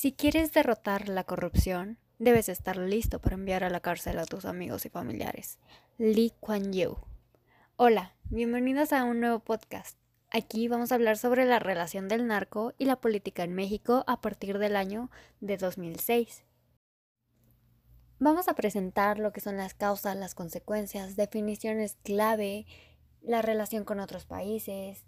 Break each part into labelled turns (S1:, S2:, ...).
S1: Si quieres derrotar la corrupción, debes estar listo para enviar a la cárcel a tus amigos y familiares. Lee Kuan Yew. Hola, bienvenidos a un nuevo podcast. Aquí vamos a hablar sobre la relación del narco y la política en México a partir del año de 2006. Vamos a presentar lo que son las causas, las consecuencias, definiciones clave, la relación con otros países,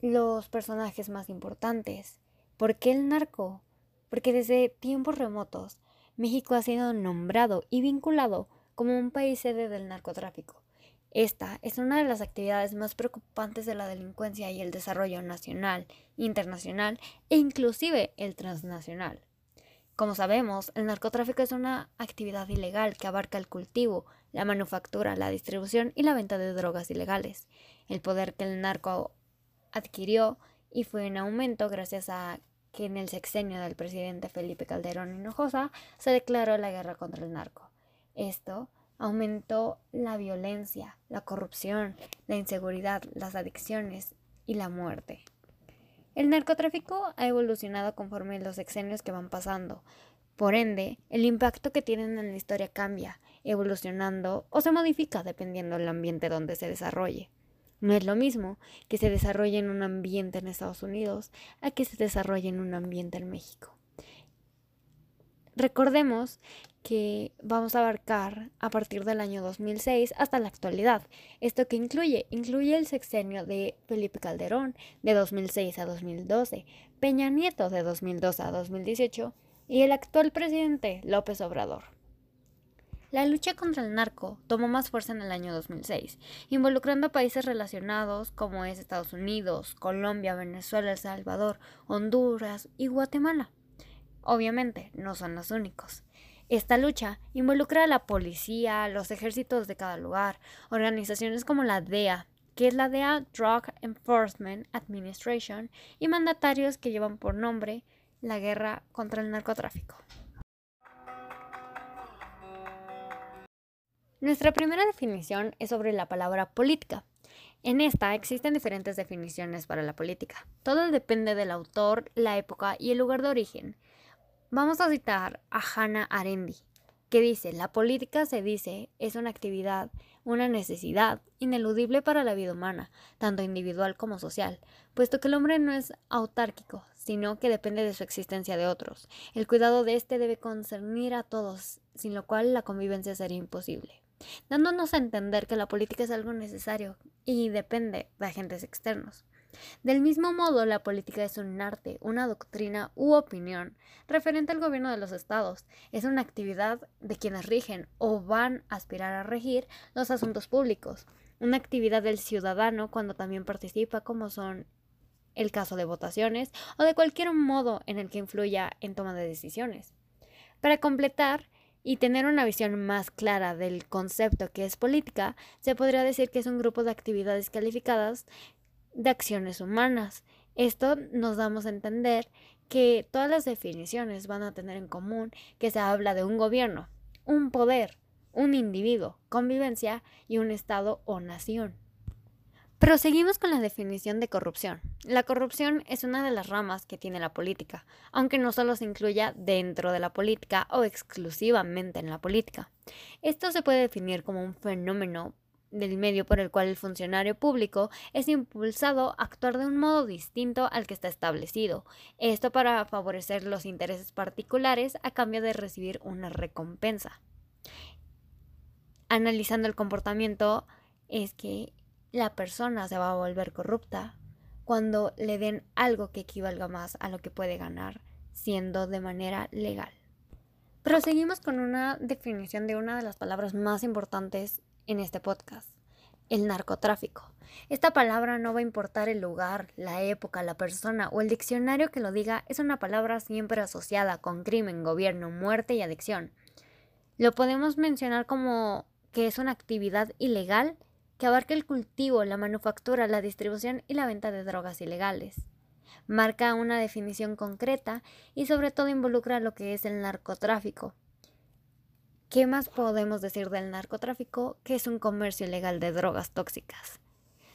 S1: los personajes más importantes. ¿Por qué el narco? Porque desde tiempos remotos México ha sido nombrado y vinculado como un país sede del narcotráfico. Esta es una de las actividades más preocupantes de la delincuencia y el desarrollo nacional, internacional e inclusive el transnacional. Como sabemos, el narcotráfico es una actividad ilegal que abarca el cultivo, la manufactura, la distribución y la venta de drogas ilegales. El poder que el narco adquirió y fue en aumento gracias a que en el sexenio del presidente Felipe Calderón Hinojosa se declaró la guerra contra el narco. Esto aumentó la violencia, la corrupción, la inseguridad, las adicciones y la muerte. El narcotráfico ha evolucionado conforme los sexenios que van pasando. Por ende, el impacto que tienen en la historia cambia, evolucionando o se modifica dependiendo del ambiente donde se desarrolle. No es lo mismo que se desarrolle en un ambiente en Estados Unidos a que se desarrolle en un ambiente en México. Recordemos que vamos a abarcar a partir del año 2006 hasta la actualidad. ¿Esto que incluye? Incluye el sexenio de Felipe Calderón de 2006 a 2012, Peña Nieto de 2012 a 2018 y el actual presidente López Obrador. La lucha contra el narco tomó más fuerza en el año 2006, involucrando a países relacionados como es Estados Unidos, Colombia, Venezuela, El Salvador, Honduras y Guatemala. Obviamente, no son los únicos. Esta lucha involucra a la policía, los ejércitos de cada lugar, organizaciones como la DEA, que es la DEA Drug Enforcement Administration, y mandatarios que llevan por nombre la guerra contra el narcotráfico. Nuestra primera definición es sobre la palabra política. En esta existen diferentes definiciones para la política. Todo depende del autor, la época y el lugar de origen. Vamos a citar a Hannah Arendi, que dice, la política se dice es una actividad, una necesidad ineludible para la vida humana, tanto individual como social, puesto que el hombre no es autárquico, sino que depende de su existencia de otros. El cuidado de éste debe concernir a todos, sin lo cual la convivencia sería imposible dándonos a entender que la política es algo necesario y depende de agentes externos. Del mismo modo, la política es un arte, una doctrina u opinión referente al gobierno de los estados. Es una actividad de quienes rigen o van a aspirar a regir los asuntos públicos. Una actividad del ciudadano cuando también participa, como son el caso de votaciones o de cualquier modo en el que influya en toma de decisiones. Para completar, y tener una visión más clara del concepto que es política, se podría decir que es un grupo de actividades calificadas de acciones humanas. Esto nos damos a entender que todas las definiciones van a tener en común que se habla de un gobierno, un poder, un individuo, convivencia y un Estado o nación. Proseguimos con la definición de corrupción. La corrupción es una de las ramas que tiene la política, aunque no solo se incluya dentro de la política o exclusivamente en la política. Esto se puede definir como un fenómeno del medio por el cual el funcionario público es impulsado a actuar de un modo distinto al que está establecido, esto para favorecer los intereses particulares a cambio de recibir una recompensa. Analizando el comportamiento es que la persona se va a volver corrupta cuando le den algo que equivalga más a lo que puede ganar siendo de manera legal. Proseguimos con una definición de una de las palabras más importantes en este podcast, el narcotráfico. Esta palabra no va a importar el lugar, la época, la persona o el diccionario que lo diga, es una palabra siempre asociada con crimen, gobierno, muerte y adicción. Lo podemos mencionar como que es una actividad ilegal que abarca el cultivo, la manufactura, la distribución y la venta de drogas ilegales. Marca una definición concreta y sobre todo involucra lo que es el narcotráfico. ¿Qué más podemos decir del narcotráfico? Que es un comercio ilegal de drogas tóxicas.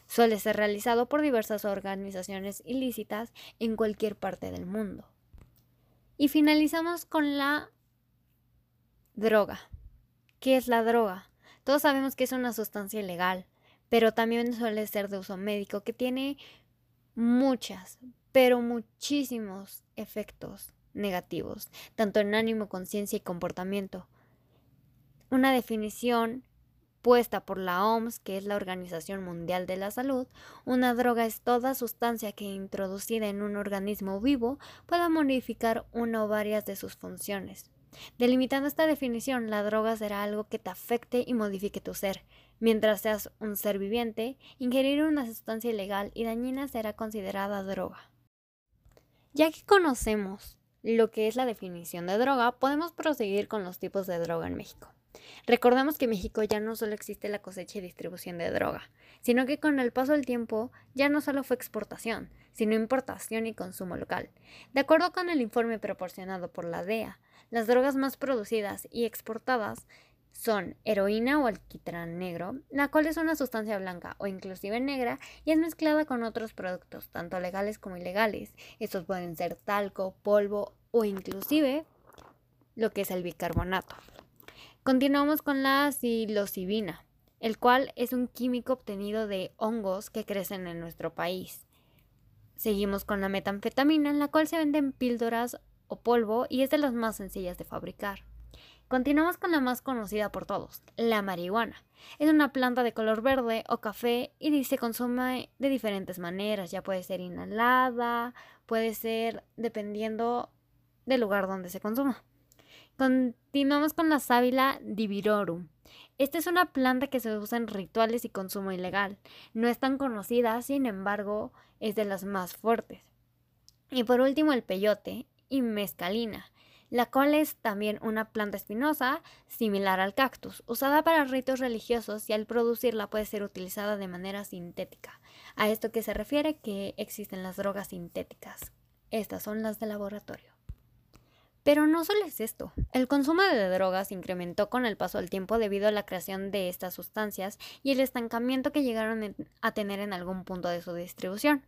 S1: Suele ser realizado por diversas organizaciones ilícitas en cualquier parte del mundo. Y finalizamos con la droga. ¿Qué es la droga? Todos sabemos que es una sustancia ilegal, pero también suele ser de uso médico que tiene muchas, pero muchísimos efectos negativos, tanto en ánimo, conciencia y comportamiento. Una definición puesta por la OMS, que es la Organización Mundial de la Salud, una droga es toda sustancia que introducida en un organismo vivo pueda modificar una o varias de sus funciones. Delimitando esta definición, la droga será algo que te afecte y modifique tu ser. Mientras seas un ser viviente, ingerir una sustancia ilegal y dañina será considerada droga. Ya que conocemos lo que es la definición de droga, podemos proseguir con los tipos de droga en México. Recordemos que en México ya no solo existe la cosecha y distribución de droga, sino que con el paso del tiempo ya no solo fue exportación, sino importación y consumo local. De acuerdo con el informe proporcionado por la DEA, las drogas más producidas y exportadas son heroína o alquitrán negro, la cual es una sustancia blanca o inclusive negra y es mezclada con otros productos, tanto legales como ilegales. Estos pueden ser talco, polvo o inclusive lo que es el bicarbonato. Continuamos con la psilocibina, el cual es un químico obtenido de hongos que crecen en nuestro país. Seguimos con la metanfetamina, en la cual se venden píldoras o polvo y es de las más sencillas de fabricar. Continuamos con la más conocida por todos, la marihuana. Es una planta de color verde o café y se consume de diferentes maneras, ya puede ser inhalada, puede ser dependiendo del lugar donde se consuma. Continuamos con la sábila divirorum. Esta es una planta que se usa en rituales y consumo ilegal. No es tan conocida, sin embargo, es de las más fuertes. Y por último, el peyote y mezcalina, la cual es también una planta espinosa similar al cactus, usada para ritos religiosos y al producirla puede ser utilizada de manera sintética. A esto que se refiere que existen las drogas sintéticas. Estas son las de laboratorio. Pero no solo es esto. El consumo de drogas incrementó con el paso del tiempo debido a la creación de estas sustancias y el estancamiento que llegaron a tener en algún punto de su distribución.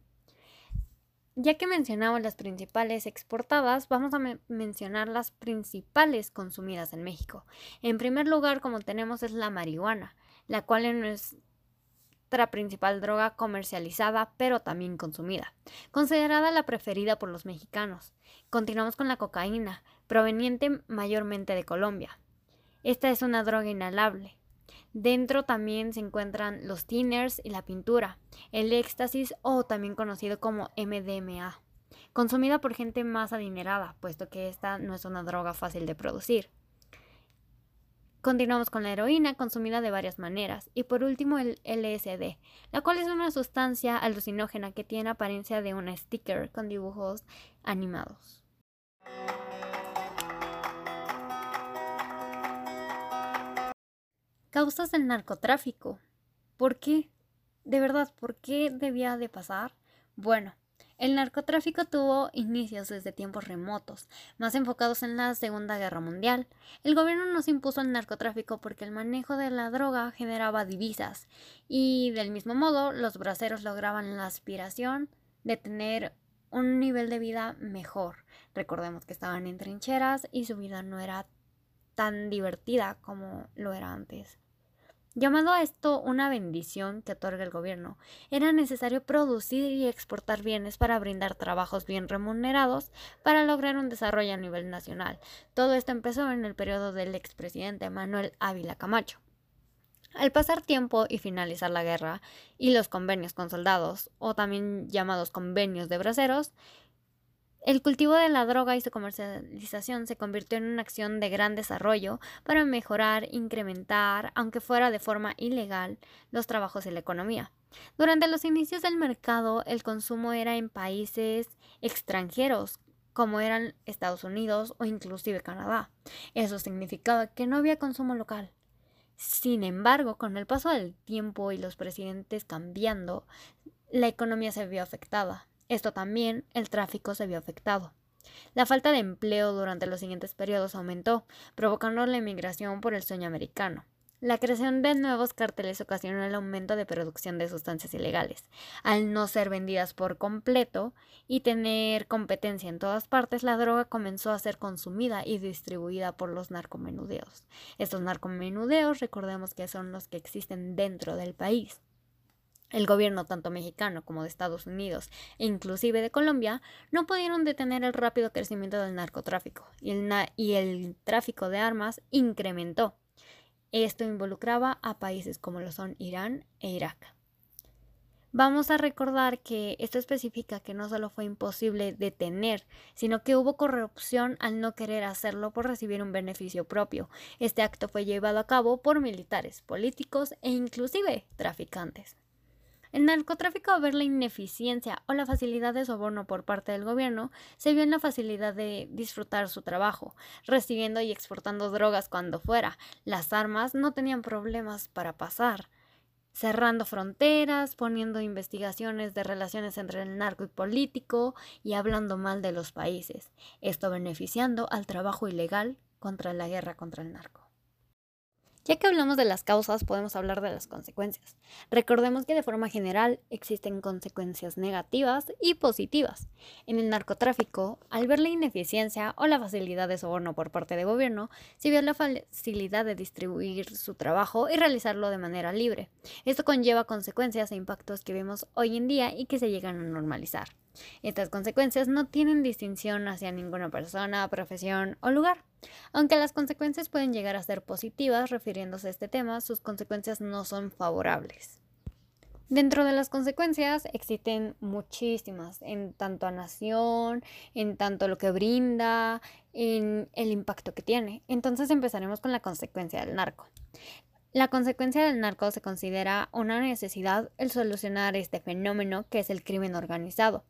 S1: Ya que mencionamos las principales exportadas, vamos a mencionar las principales consumidas en México. En primer lugar, como tenemos, es la marihuana, la cual es nuestra principal droga comercializada, pero también consumida, considerada la preferida por los mexicanos. Continuamos con la cocaína, proveniente mayormente de Colombia. Esta es una droga inhalable. Dentro también se encuentran los tinners y la pintura, el éxtasis o también conocido como MDMA, consumida por gente más adinerada, puesto que esta no es una droga fácil de producir. Continuamos con la heroína, consumida de varias maneras. Y por último, el LSD, la cual es una sustancia alucinógena que tiene apariencia de una sticker con dibujos animados. Causas del narcotráfico. ¿Por qué? De verdad, ¿por qué debía de pasar? Bueno, el narcotráfico tuvo inicios desde tiempos remotos, más enfocados en la Segunda Guerra Mundial. El gobierno nos impuso el narcotráfico porque el manejo de la droga generaba divisas y del mismo modo los braceros lograban la aspiración de tener un nivel de vida mejor. Recordemos que estaban en trincheras y su vida no era tan divertida como lo era antes. Llamado a esto una bendición que otorga el gobierno, era necesario producir y exportar bienes para brindar trabajos bien remunerados para lograr un desarrollo a nivel nacional. Todo esto empezó en el periodo del expresidente Manuel Ávila Camacho. Al pasar tiempo y finalizar la guerra y los convenios con soldados, o también llamados convenios de braceros, el cultivo de la droga y su comercialización se convirtió en una acción de gran desarrollo para mejorar, incrementar, aunque fuera de forma ilegal, los trabajos y la economía. Durante los inicios del mercado, el consumo era en países extranjeros, como eran Estados Unidos o inclusive Canadá. Eso significaba que no había consumo local. Sin embargo, con el paso del tiempo y los presidentes cambiando, la economía se vio afectada. Esto también, el tráfico se vio afectado. La falta de empleo durante los siguientes periodos aumentó, provocando la emigración por el sueño americano. La creación de nuevos carteles ocasionó el aumento de producción de sustancias ilegales. Al no ser vendidas por completo y tener competencia en todas partes, la droga comenzó a ser consumida y distribuida por los narcomenudeos. Estos narcomenudeos, recordemos que son los que existen dentro del país. El gobierno tanto mexicano como de Estados Unidos e inclusive de Colombia no pudieron detener el rápido crecimiento del narcotráfico y el, tráfico de armas incrementó. Esto involucraba a países como lo son Irán e Irak. Vamos a recordar que esto especifica que no solo fue imposible detener, sino que hubo corrupción al no querer hacerlo por recibir un beneficio propio. Este acto fue llevado a cabo por militares, políticos e inclusive traficantes. El narcotráfico, a ver la ineficiencia o la facilidad de soborno por parte del gobierno, se vio en la facilidad de disfrutar su trabajo, recibiendo y exportando drogas cuando fuera. Las armas no tenían problemas para pasar cerrando fronteras, poniendo investigaciones de relaciones entre el narco y político y hablando mal de los países, esto beneficiando al trabajo ilegal contra la guerra contra el narco. Ya que hablamos de las causas, podemos hablar de las consecuencias. Recordemos que de forma general existen consecuencias negativas y positivas. En el narcotráfico, al ver la ineficiencia o la facilidad de soborno por parte del gobierno, se vio la facilidad de distribuir su trabajo y realizarlo de manera libre. Esto conlleva consecuencias e impactos que vemos hoy en día y que se llegan a normalizar. Estas consecuencias no tienen distinción hacia ninguna persona, profesión o lugar. Aunque las consecuencias pueden llegar a ser positivas refiriéndose a este tema, sus consecuencias no son favorables. Dentro de las consecuencias existen muchísimas, en tanto a nación, en tanto lo que brinda, en el impacto que tiene. Entonces empezaremos con la consecuencia del narco. La consecuencia del narco se considera una necesidad el solucionar este fenómeno que es el crimen organizado.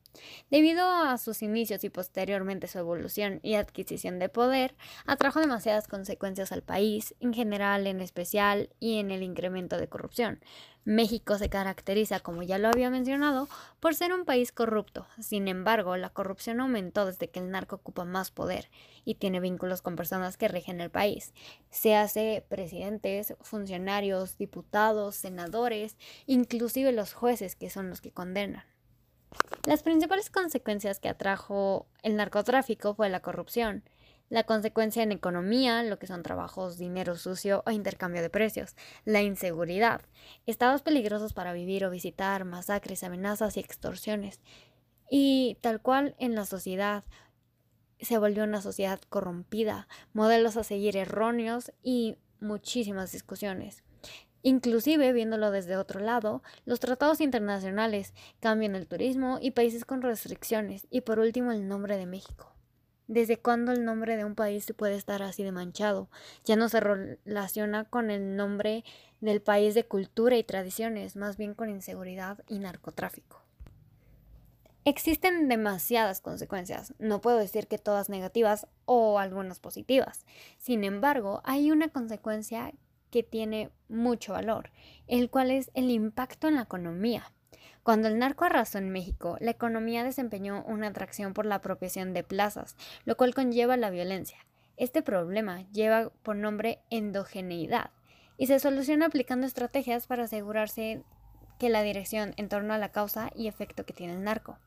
S1: Debido a sus inicios y posteriormente su evolución y adquisición de poder, atrajo demasiadas consecuencias al país, en general, en especial, y en el incremento de corrupción. México se caracteriza, como ya lo había mencionado, por ser un país corrupto. Sin embargo, la corrupción aumentó desde que el narco ocupa más poder y tiene vínculos con personas que rigen el país. Se hace presidentes, funcionarios, diputados, senadores, inclusive los jueces que son los que condenan. Las principales consecuencias que atrajo el narcotráfico fue la corrupción, la consecuencia en economía, lo que son trabajos, dinero sucio o intercambio de precios, la inseguridad, estados peligrosos para vivir o visitar, masacres, amenazas y extorsiones. Y tal cual en la sociedad se volvió una sociedad corrompida, modelos a seguir erróneos y muchísimas discusiones. Inclusive, viéndolo desde otro lado, los tratados internacionales cambian el turismo y países con restricciones, y por último el nombre de México. ¿Desde cuándo el nombre de un país puede estar así de manchado? Ya no se relaciona con el nombre del país de cultura y tradiciones, más bien con inseguridad y narcotráfico. Existen demasiadas consecuencias, no puedo decir que todas negativas o algunas positivas. Sin embargo, hay una consecuencia que tiene mucho valor, el cual es el impacto en la economía. Cuando el narco arrasó en México, la economía desempeñó una atracción por la apropiación de plazas, lo cual conlleva la violencia. Este problema lleva por nombre endogeneidad y se soluciona aplicando estrategias para asegurarse que la dirección en torno a la causa y efecto que tiene el narco.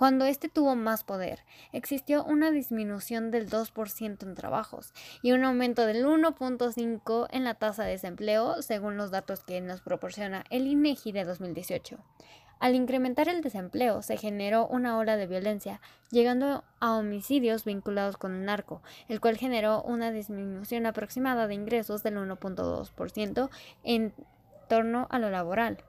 S1: Cuando éste tuvo más poder, existió una disminución del 2% en trabajos y un aumento del 1.5% en la tasa de desempleo, según los datos que nos proporciona el INEGI de 2018. Al incrementar el desempleo, se generó una ola de violencia, llegando a homicidios vinculados con el narco, el cual generó una disminución aproximada de ingresos del 1.2% en torno a lo laboral.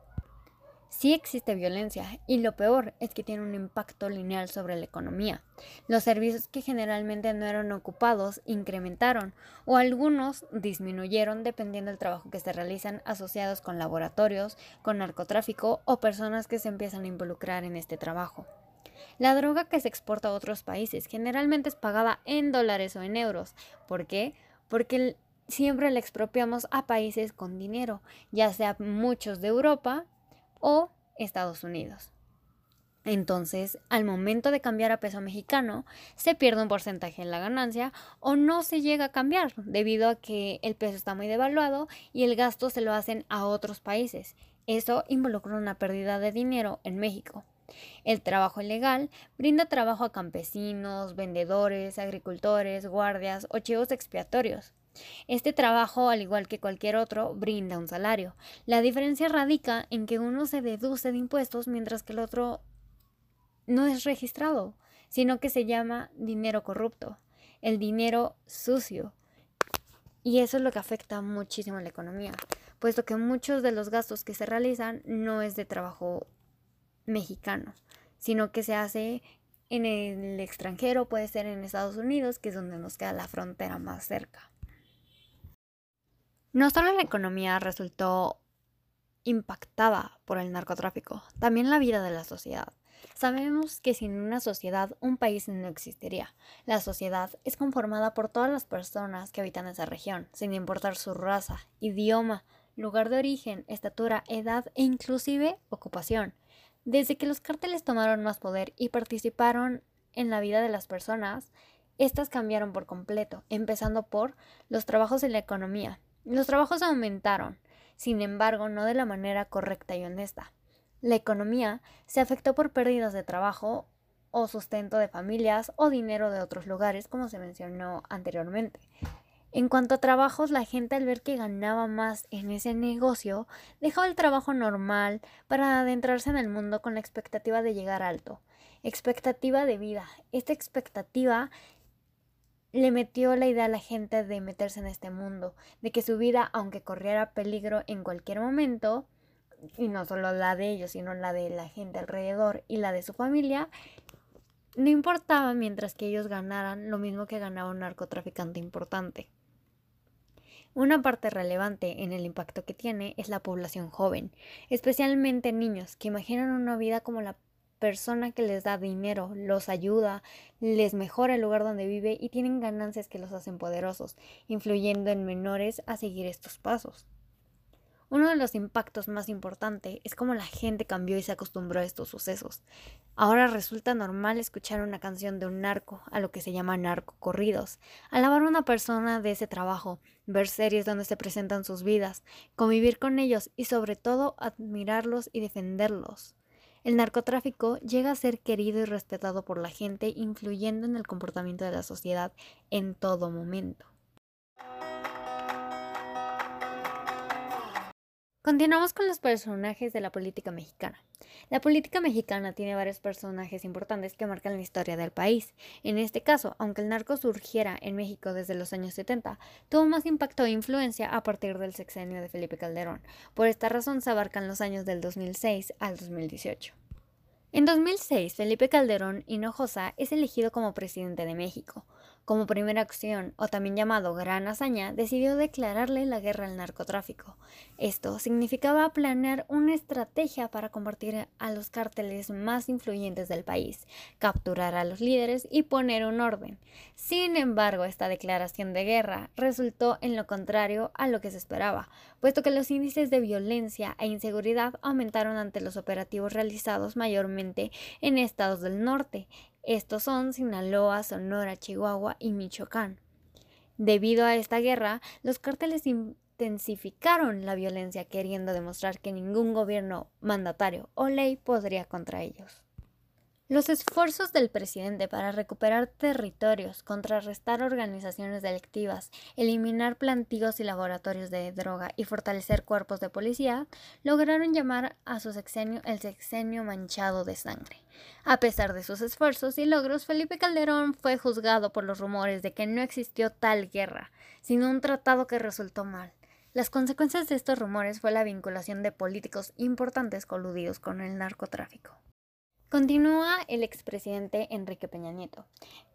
S1: Sí existe violencia y lo peor es que tiene un impacto lineal sobre la economía. Los servicios que generalmente no eran ocupados incrementaron o algunos disminuyeron dependiendo del trabajo que se realizan asociados con laboratorios, con narcotráfico o personas que se empiezan a involucrar en este trabajo. La droga que se exporta a otros países generalmente es pagada en dólares o en euros. ¿Por qué? Porque siempre la expropiamos a países con dinero, ya sea muchos de Europa o Estados Unidos. Entonces, al momento de cambiar a peso mexicano, se pierde un porcentaje en la ganancia o no se llega a cambiar debido a que el peso está muy devaluado y el gasto se lo hacen a otros países. Eso involucra una pérdida de dinero en México. El trabajo ilegal brinda trabajo a campesinos, vendedores, agricultores, guardias o chivos expiatorios. Este trabajo, al igual que cualquier otro, brinda un salario. La diferencia radica en que uno se deduce de impuestos mientras que el otro no es registrado, sino que se llama dinero corrupto, el dinero sucio. Y eso es lo que afecta muchísimo a la economía, puesto que muchos de los gastos que se realizan no es de trabajo mexicano, sino que se hace en el extranjero, puede ser en Estados Unidos, que es donde nos queda la frontera más cerca. No solo la economía resultó impactada por el narcotráfico, también la vida de la sociedad. Sabemos que sin una sociedad un país no existiría. La sociedad es conformada por todas las personas que habitan esa región, sin importar su raza, idioma, lugar de origen, estatura, edad e inclusive ocupación. Desde que los cárteles tomaron más poder y participaron en la vida de las personas, estas cambiaron por completo, empezando por los trabajos en la economía. Los trabajos aumentaron, sin embargo, no de la manera correcta y honesta. La economía se afectó por pérdidas de trabajo o sustento de familias o dinero de otros lugares, como se mencionó anteriormente. En cuanto a trabajos, la gente al ver que ganaba más en ese negocio, dejaba el trabajo normal para adentrarse en el mundo con la expectativa de llegar alto. Expectativa de vida. Esta expectativa le metió la idea a la gente de meterse en este mundo, de que su vida, aunque corriera peligro en cualquier momento, y no solo la de ellos, sino la de la gente alrededor y la de su familia, no importaba mientras que ellos ganaran lo mismo que ganaba un narcotraficante importante. Una parte relevante en el impacto que tiene es la población joven, especialmente niños que imaginan una vida como la persona que les da dinero, los ayuda, les mejora el lugar donde vive y tienen ganancias que los hacen poderosos, influyendo en menores a seguir estos pasos. Uno de los impactos más importantes es cómo la gente cambió y se acostumbró a estos sucesos. Ahora resulta normal escuchar una canción de un narco, a lo que se llama narcocorridos, alabar a una persona de ese trabajo, ver series donde se presentan sus vidas, convivir con ellos y sobre todo admirarlos y defenderlos. El narcotráfico llega a ser querido y respetado por la gente, influyendo en el comportamiento de la sociedad en todo momento. Continuamos con los personajes de la política mexicana. La política mexicana tiene varios personajes importantes que marcan la historia del país. En este caso, aunque el narco surgiera en México desde los años 70, tuvo más impacto e influencia a partir del sexenio de Felipe Calderón. Por esta razón se abarcan los años del 2006 al 2018. En 2006, Felipe Calderón Hinojosa es elegido como presidente de México. Como primera acción, o también llamado Gran Hazaña, decidió declararle la guerra al narcotráfico. Esto significaba planear una estrategia para combatir a los cárteles más influyentes del país, capturar a los líderes y poner un orden. Sin embargo, esta declaración de guerra resultó en lo contrario a lo que se esperaba, puesto que los índices de violencia e inseguridad aumentaron ante los operativos realizados mayormente en estados del norte, estos son Sinaloa, Sonora, Chihuahua y Michoacán. Debido a esta guerra, los cárteles intensificaron la violencia queriendo demostrar que ningún gobierno mandatario o ley podría contra ellos. Los esfuerzos del presidente para recuperar territorios, contrarrestar organizaciones delictivas, eliminar plantíos y laboratorios de droga y fortalecer cuerpos de policía lograron llamar a su sexenio el sexenio manchado de sangre. A pesar de sus esfuerzos y logros, Felipe Calderón fue juzgado por los rumores de que no existió tal guerra, sino un tratado que resultó mal. Las consecuencias de estos rumores fue la vinculación de políticos importantes coludidos con el narcotráfico. Continúa el expresidente Enrique Peña Nieto.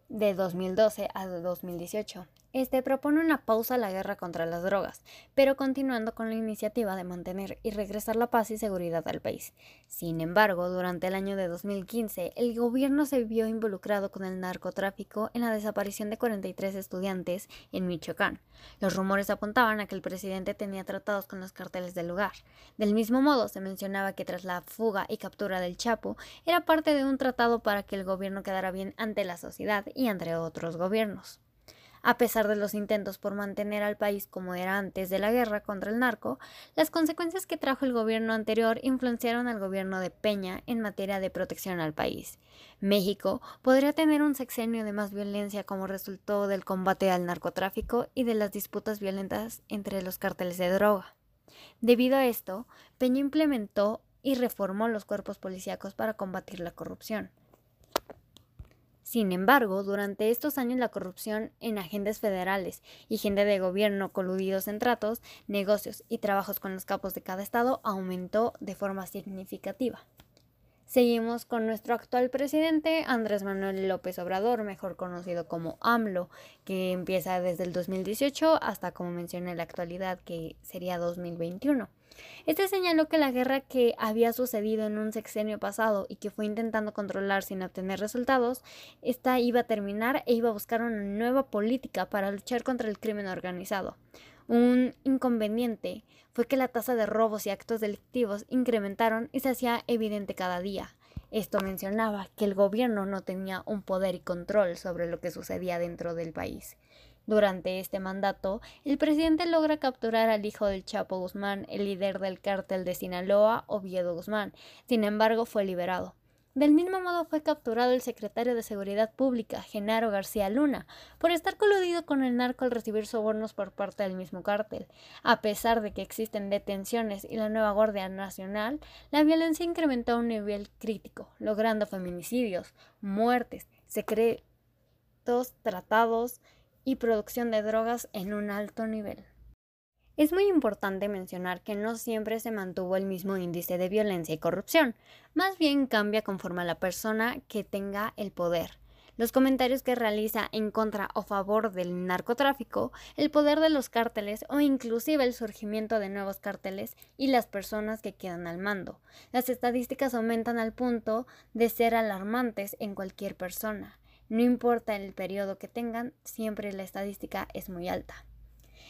S1: De 2012 a 2018. Este propone una pausa a la guerra contra las drogas, pero continuando con la iniciativa de mantener y regresar la paz y seguridad al país. Sin embargo, durante el año de 2015, el gobierno se vio involucrado con el narcotráfico en la desaparición de 43 estudiantes en Michoacán. Los rumores apuntaban a que el presidente tenía tratados con los carteles del lugar. Del mismo modo, se mencionaba que tras la fuga y captura del Chapo, era parte de un tratado para que el gobierno quedara bien ante la sociedad y entre otros gobiernos. A pesar de los intentos por mantener al país como era antes de la guerra contra el narco, las consecuencias que trajo el gobierno anterior influenciaron al gobierno de Peña en materia de protección al país. México podría tener un sexenio de más violencia como resultado del combate al narcotráfico y de las disputas violentas entre los cárteles de droga. Debido a esto, Peña implementó y reformó los cuerpos policíacos para combatir la corrupción. Sin embargo, durante estos años la corrupción en agentes federales y gente de gobierno coludidos en tratos, negocios y trabajos con los capos de cada estado aumentó de forma significativa. Seguimos con nuestro actual presidente, Andrés Manuel López Obrador, mejor conocido como AMLO, que empieza desde el 2018 hasta, como mencioné, la actualidad, que sería 2021. Este señaló que la guerra que había sucedido en un sexenio pasado y que fue intentando controlar sin obtener resultados, esta iba a terminar e iba a buscar una nueva política para luchar contra el crimen organizado. Un inconveniente fue que la tasa de robos y actos delictivos incrementaron y se hacía evidente cada día. Esto mencionaba que el gobierno no tenía un poder y control sobre lo que sucedía dentro del país. Durante este mandato, el presidente logra capturar al hijo del Chapo Guzmán, el líder del cártel de Sinaloa, Oviedo Guzmán. Sin embargo, fue liberado. Del mismo modo fue capturado el secretario de Seguridad Pública, Genaro García Luna, por estar coludido con el narco al recibir sobornos por parte del mismo cártel. A pesar de que existen detenciones y la nueva Guardia Nacional, la violencia incrementó a un nivel crítico, logrando feminicidios, muertes, secretos tratados, y producción de drogas en un alto nivel. Es muy importante mencionar que no siempre se mantuvo el mismo índice de violencia y corrupción, más bien cambia conforme a la persona que tenga el poder. Los comentarios que realiza en contra o favor del narcotráfico, el poder de los cárteles o inclusive el surgimiento de nuevos cárteles y las personas que quedan al mando. Las estadísticas aumentan al punto de ser alarmantes en cualquier persona. No importa el periodo que tengan, siempre la estadística es muy alta.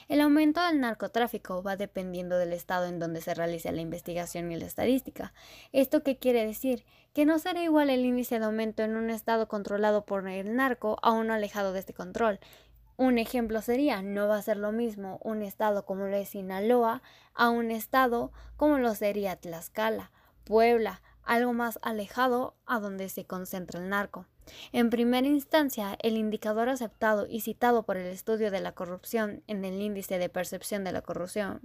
S1: El aumento del narcotráfico va dependiendo del estado en donde se realice la investigación y la estadística. ¿Esto qué quiere decir? Que no será igual el índice de aumento en un estado controlado por el narco a uno alejado de este control. Un ejemplo sería, no va a ser lo mismo un estado como lo es Sinaloa a un estado como lo sería Tlaxcala, Puebla, algo más alejado a donde se concentra el narco. En primera instancia, el indicador aceptado y citado por el estudio de la corrupción en el índice de percepción de la corrupción,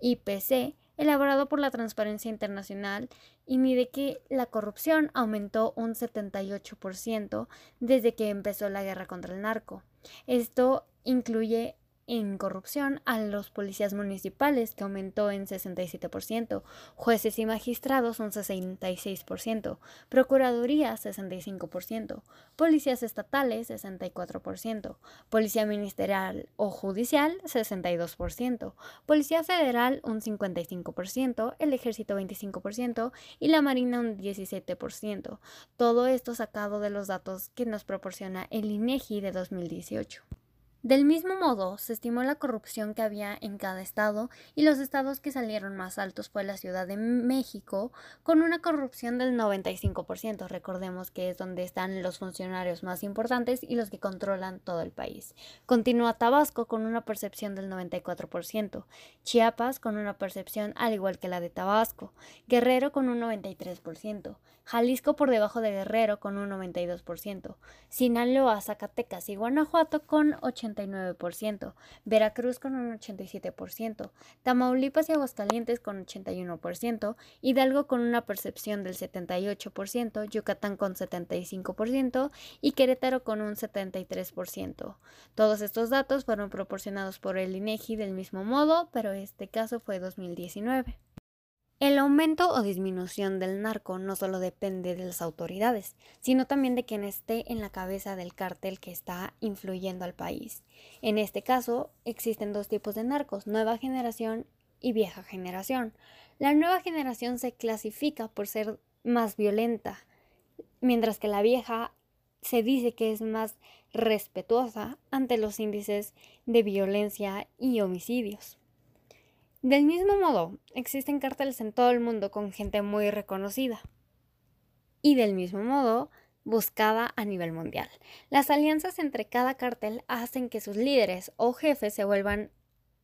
S1: IPC, elaborado por la Transparencia Internacional, mide que la corrupción aumentó un 78% desde que empezó la guerra contra el narco. Esto incluye en corrupción a los policías municipales, que aumentó en 67%, jueces y magistrados un 66%, procuraduría 65%, policías estatales 64%, policía ministerial o judicial 62%, policía federal un 55%, el ejército 25% y la marina un 17%. Todo esto sacado de los datos que nos proporciona el INEGI de 2018. Del mismo modo, se estimó la corrupción que había en cada estado y los estados que salieron más altos fue la Ciudad de México con una corrupción del 95%. Recordemos que es donde están los funcionarios más importantes y los que controlan todo el país. Continúa Tabasco con una percepción del 94%, Chiapas con una percepción al igual que la de Tabasco, Guerrero con un 93%, Jalisco por debajo de Guerrero con un 92%, Sinaloa, Zacatecas y Guanajuato con 80 Veracruz con un 87%, Tamaulipas y Aguascalientes con 81%, Hidalgo con una percepción del 78%, Yucatán con 75% y Querétaro con un 73%. Todos estos datos fueron proporcionados por el INEGI del mismo modo, pero este caso fue 2019. El aumento o disminución del narco no solo depende de las autoridades, sino también de quien esté en la cabeza del cártel que está influyendo al país. En este caso, existen dos tipos de narcos, nueva generación y vieja generación. La nueva generación se clasifica por ser más violenta, mientras que la vieja se dice que es más respetuosa ante los índices de violencia y homicidios. Del mismo modo, existen cárteles en todo el mundo con gente muy reconocida. Y del mismo modo, buscada a nivel mundial. Las alianzas entre cada cártel hacen que sus líderes o jefes se vuelvan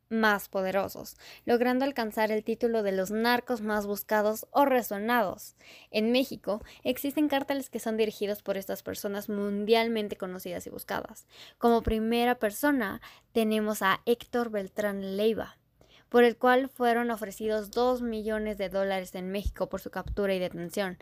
S1: más poderosos, logrando alcanzar el título de los narcos más buscados o resonados. En México existen cárteles que son dirigidos por estas personas mundialmente conocidas y buscadas. Como primera persona tenemos a Héctor Beltrán Leiva, por el cual fueron ofrecidos 2 millones de dólares en México por su captura y detención.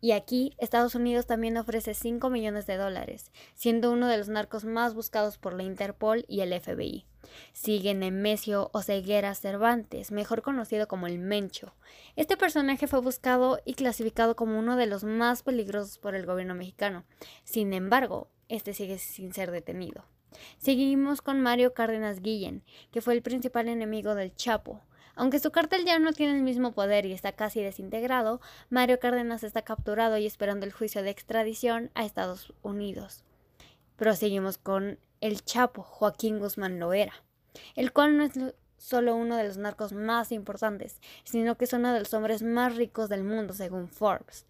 S1: Y aquí Estados Unidos también ofrece 5 millones de dólares, siendo uno de los narcos más buscados por la Interpol y el FBI. Sigue Nemesio Oseguera Cervantes, mejor conocido como el Mencho. Este personaje fue buscado y clasificado como uno de los más peligrosos por el gobierno mexicano. Sin embargo, este sigue sin ser detenido. Seguimos con Mario Cárdenas Guillén, que fue el principal enemigo del Chapo. Aunque su cartel ya no tiene el mismo poder y está casi desintegrado, Mario Cárdenas está capturado y esperando el juicio de extradición a Estados Unidos. Proseguimos con el Chapo, Joaquín Guzmán Loera, el cual no es solo uno de los narcos más importantes, sino que es uno de los hombres más ricos del mundo según Forbes.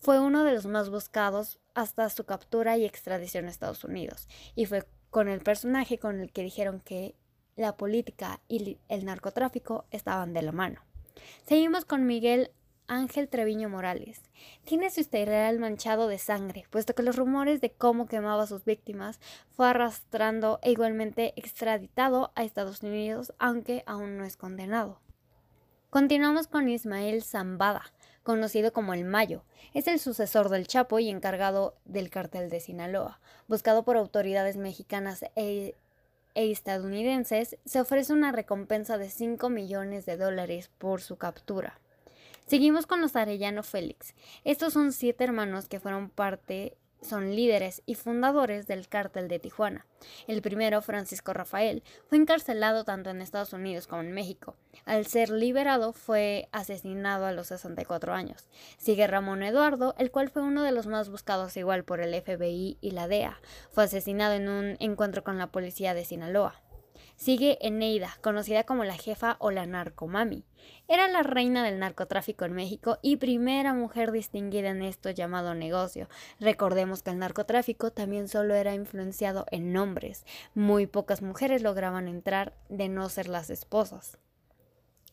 S1: Fue uno de los más buscados hasta su captura y extradición a Estados Unidos, y fue con el personaje con el que dijeron que la política y el narcotráfico estaban de la mano. Seguimos con Miguel Ángel Treviño Morales. Tiene su historial manchado de sangre, puesto que los rumores de cómo quemaba a sus víctimas fue arrastrando e igualmente extraditado a Estados Unidos, aunque aún no es condenado. Continuamos con Ismael Zambada, conocido como el Mayo. Es el sucesor del Chapo y encargado del cartel de Sinaloa. Buscado por autoridades mexicanas e, e estadounidenses, se ofrece una recompensa de 5 millones de dólares por su captura. Seguimos con los Arellano Félix. Estos son siete hermanos que fueron parte son líderes y fundadores del cártel de Tijuana. El primero, Francisco Rafael, fue encarcelado tanto en Estados Unidos como en México. Al ser liberado, fue asesinado a los 64 años. Sigue Ramón Eduardo, el cual fue uno de los más buscados igual por el FBI y la DEA. Fue asesinado en un encuentro con la policía de Sinaloa. Sigue Eneida, conocida como la jefa o la narcomami. Era la reina del narcotráfico en México y primera mujer distinguida en esto llamado negocio. Recordemos que el narcotráfico también solo era influenciado en hombres. Muy pocas mujeres lograban entrar de no ser las esposas.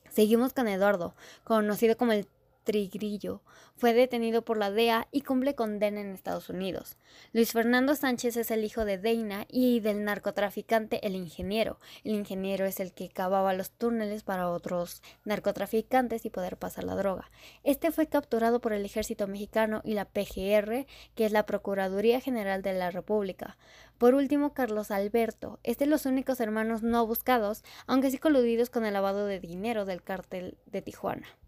S1: Seguimos con Eduardo, conocido como el Trigrillo. Fue detenido por la DEA y cumple condena en Estados Unidos. Luis Fernando Sánchez es el hijo de Deina y del narcotraficante El Ingeniero. El ingeniero es el que cavaba los túneles para otros narcotraficantes y poder pasar la droga. Este fue capturado por el ejército mexicano y la PGR, que es la Procuraduría General de la República. Por último, Carlos Alberto es de los únicos hermanos no buscados, aunque sí coludidos con el lavado de dinero del cártel de Tijuana.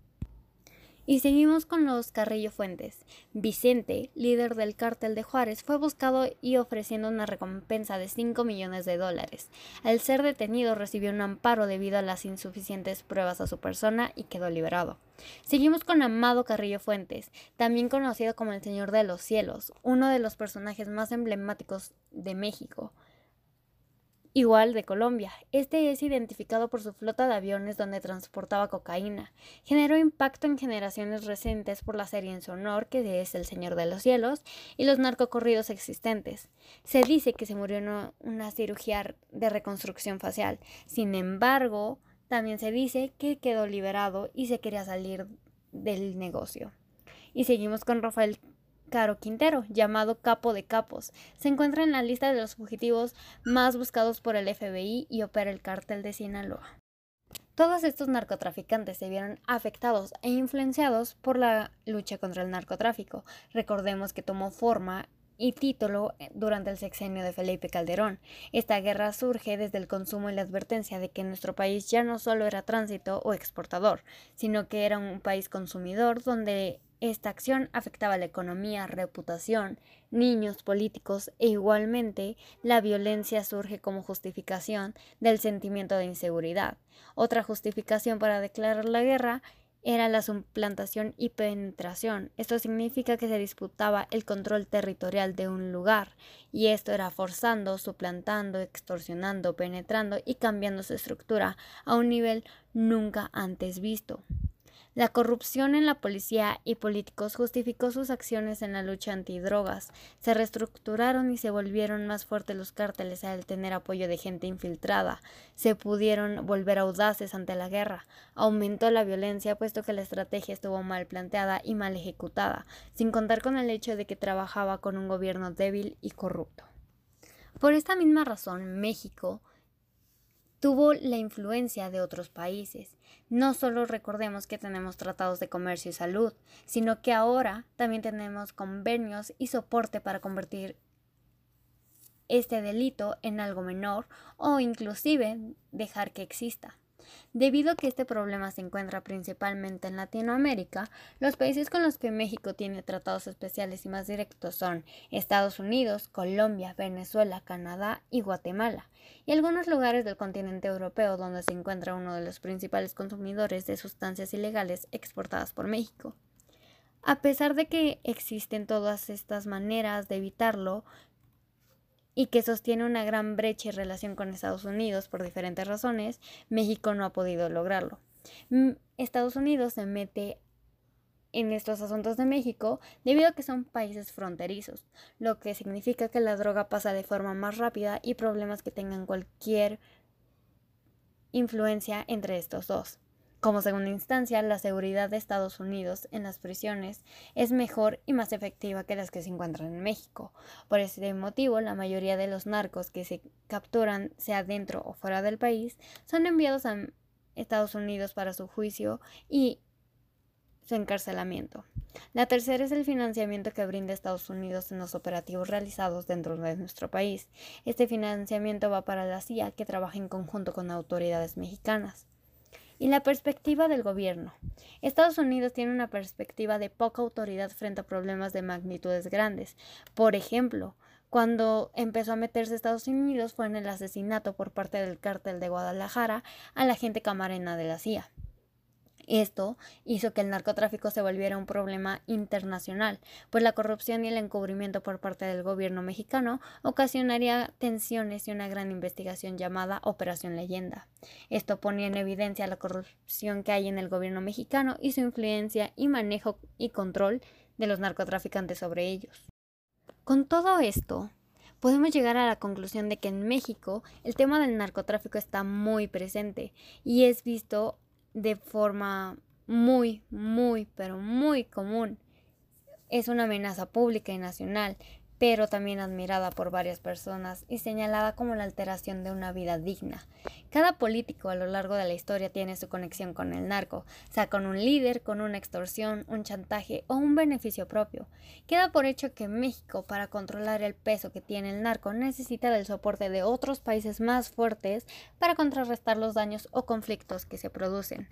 S1: Y seguimos con los Carrillo Fuentes. Vicente, líder del cártel de Juárez, fue buscado y ofreciendo una recompensa de 5 millones de dólares. Al ser detenido recibió un amparo debido a las insuficientes pruebas a su persona y quedó liberado. Seguimos con Amado Carrillo Fuentes, también conocido como el Señor de los Cielos, uno de los personajes más emblemáticos de México igual de Colombia. Este es identificado por su flota de aviones donde transportaba cocaína. Generó impacto en generaciones recientes por la serie en su honor, que es El Señor de los Cielos, y los narcocorridos existentes. Se dice que se murió en una cirugía de reconstrucción facial. Sin embargo, también se dice que quedó liberado y se quería salir del negocio. Y seguimos con Rafael Caro Quintero, llamado Capo de Capos. Se encuentra en la lista de los fugitivos más buscados por el FBI y opera el cártel de Sinaloa. Todos estos narcotraficantes se vieron afectados e influenciados por la lucha contra el narcotráfico. Recordemos que tomó forma y título eh, durante el sexenio de Felipe Calderón. Esta guerra surge desde el consumo y la advertencia de que nuestro país ya no solo era tránsito o exportador, sino que era un país consumidor donde esta acción afectaba la economía, reputación, niños, políticos e igualmente la violencia surge como justificación del sentimiento de inseguridad. Otra justificación para declarar la guerra era la suplantación y penetración. Esto significa que se disputaba el control territorial de un lugar, y esto era forzando, suplantando, extorsionando, penetrando y cambiando su estructura a un nivel nunca antes visto. La corrupción en la policía y políticos justificó sus acciones en la lucha antidrogas. Se reestructuraron y se volvieron más fuertes los cárteles al tener apoyo de gente infiltrada. Se pudieron volver audaces ante la guerra. Aumentó la violencia puesto que la estrategia estuvo mal planteada y mal ejecutada, sin contar con el hecho de que trabajaba con un gobierno débil y corrupto. Por esta misma razón, México tuvo la influencia de otros países. No solo recordemos que tenemos tratados de comercio y salud, sino que ahora también tenemos convenios y soporte para convertir este delito en algo menor o inclusive dejar que exista. Debido a que este problema se encuentra principalmente en Latinoamérica, los países con los que México tiene tratados especiales y más directos son Estados Unidos, Colombia, Venezuela, Canadá y Guatemala, y algunos lugares del continente europeo donde se encuentra uno de los principales consumidores de sustancias ilegales exportadas por México. A pesar de que existen todas estas maneras de evitarlo, y que sostiene una gran brecha y relación con Estados Unidos por diferentes razones, México no ha podido lograrlo. Estados Unidos se mete en estos asuntos de México debido a que son países fronterizos, lo que significa que la droga pasa de forma más rápida y problemas que tengan cualquier influencia entre estos dos. Como segunda instancia, la seguridad de Estados Unidos en las prisiones es mejor y más efectiva que las que se encuentran en México. Por ese motivo, la mayoría de los narcos que se capturan, sea dentro o fuera del país, son enviados a Estados Unidos para su juicio y su encarcelamiento. La tercera es el financiamiento que brinda Estados Unidos en los operativos realizados dentro de nuestro país. Este financiamiento va para la CIA, que trabaja en conjunto con autoridades mexicanas y la perspectiva del gobierno. Estados Unidos tiene una perspectiva de poca autoridad frente a problemas de magnitudes grandes. Por ejemplo, cuando empezó a meterse Estados Unidos fue en el asesinato por parte del cártel de Guadalajara a la gente camarena de la CIA. Esto hizo que el narcotráfico se volviera un problema internacional, pues la corrupción y el encubrimiento por parte del gobierno mexicano ocasionaría tensiones y una gran investigación llamada Operación Leyenda. Esto ponía en evidencia la corrupción que hay en el gobierno mexicano y su influencia y manejo y control de los narcotraficantes sobre ellos. Con todo esto, podemos llegar a la conclusión de que en México el tema del narcotráfico está muy presente y es visto de forma muy, muy, pero muy común. Es una amenaza pública y nacional, pero también admirada por varias personas y señalada como la alteración de una vida digna. Cada político a lo largo de la historia tiene su conexión con el narco, sea con un líder, con una extorsión, un chantaje o un beneficio propio. Queda por hecho que México, para controlar el peso que tiene el narco, necesita del soporte de otros países más fuertes para contrarrestar los daños o conflictos que se producen.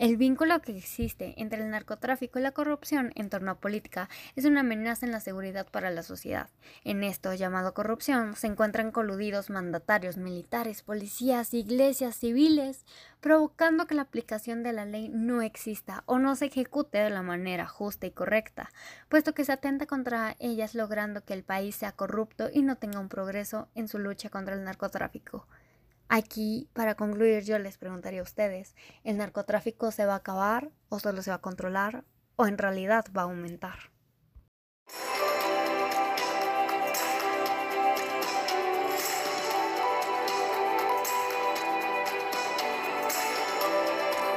S1: El vínculo que existe entre el narcotráfico y la corrupción en torno a política es una amenaza en la seguridad para la sociedad. En esto llamado corrupción se encuentran coludidos mandatarios militares, policías, iglesias, civiles, provocando que la aplicación de la ley no exista o no se ejecute de la manera justa y correcta, puesto que se atenta contra ellas logrando que el país sea corrupto y no tenga un progreso en su lucha contra el narcotráfico. Aquí, para concluir, yo les preguntaría a ustedes, ¿el narcotráfico se va a acabar o solo se va a controlar o en realidad va a aumentar?